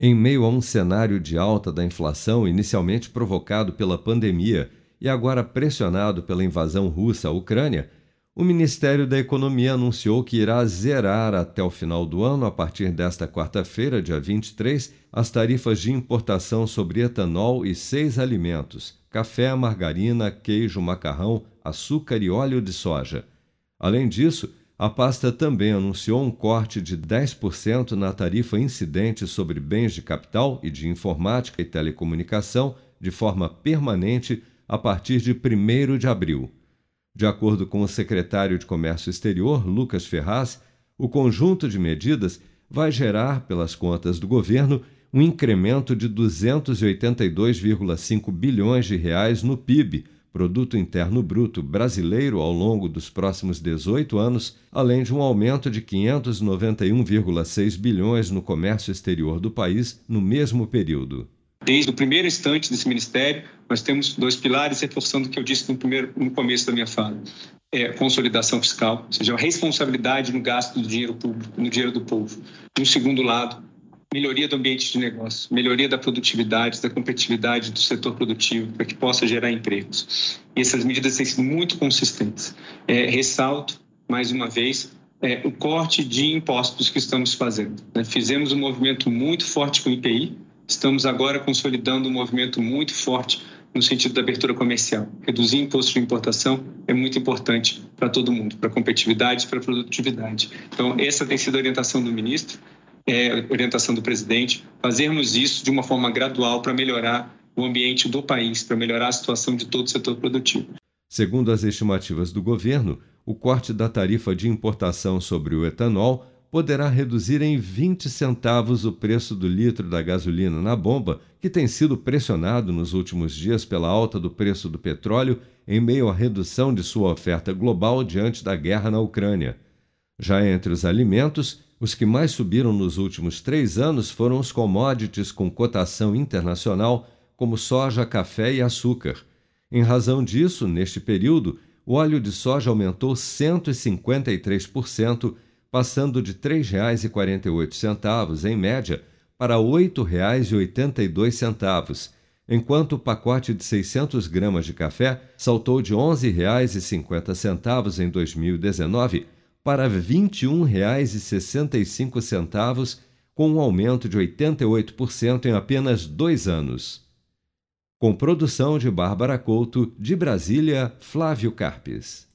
Em meio a um cenário de alta da inflação inicialmente provocado pela pandemia e agora pressionado pela invasão russa à Ucrânia, o Ministério da Economia anunciou que irá zerar até o final do ano, a partir desta quarta-feira, dia 23, as tarifas de importação sobre etanol e seis alimentos: café, margarina, queijo, macarrão, açúcar e óleo de soja. Além disso, a pasta também anunciou um corte de 10% na tarifa incidente sobre bens de capital e de informática e telecomunicação de forma permanente a partir de 1 de abril. De acordo com o secretário de Comércio Exterior, Lucas Ferraz, o conjunto de medidas vai gerar, pelas contas do governo, um incremento de 282,5 bilhões de reais no PIB Produto Interno Bruto brasileiro ao longo dos próximos 18 anos, além de um aumento de 591,6 bilhões no comércio exterior do país no mesmo período. Desde o primeiro instante desse ministério, nós temos dois pilares, reforçando o que eu disse no, primeiro, no começo da minha fala. É, consolidação fiscal, ou seja, a responsabilidade no gasto do dinheiro público, no dinheiro do povo. No segundo lado, melhoria do ambiente de negócio, melhoria da produtividade, da competitividade do setor produtivo, para que possa gerar empregos. E essas medidas têm sido muito consistentes. É, ressalto, mais uma vez, é, o corte de impostos que estamos fazendo. Né? Fizemos um movimento muito forte com o IPI, estamos agora consolidando um movimento muito forte no sentido da abertura comercial. Reduzir imposto de importação é muito importante para todo mundo, para a competitividade para a produtividade. Então, essa tem sido a orientação do ministro é, orientação do presidente, fazermos isso de uma forma gradual para melhorar o ambiente do país, para melhorar a situação de todo o setor produtivo. Segundo as estimativas do governo, o corte da tarifa de importação sobre o etanol poderá reduzir em 20 centavos o preço do litro da gasolina na bomba, que tem sido pressionado nos últimos dias pela alta do preço do petróleo em meio à redução de sua oferta global diante da guerra na Ucrânia. Já entre os alimentos, os que mais subiram nos últimos três anos foram os commodities com cotação internacional, como soja, café e açúcar. Em razão disso, neste período, o óleo de soja aumentou 153%, passando de R$ 3,48 em média para R$ 8,82, enquanto o pacote de 600 gramas de café saltou de R$ 11,50 em 2019 para R$ 21,65, com um aumento de 88% em apenas dois anos. Com produção de Bárbara Couto, de Brasília, Flávio Carpes.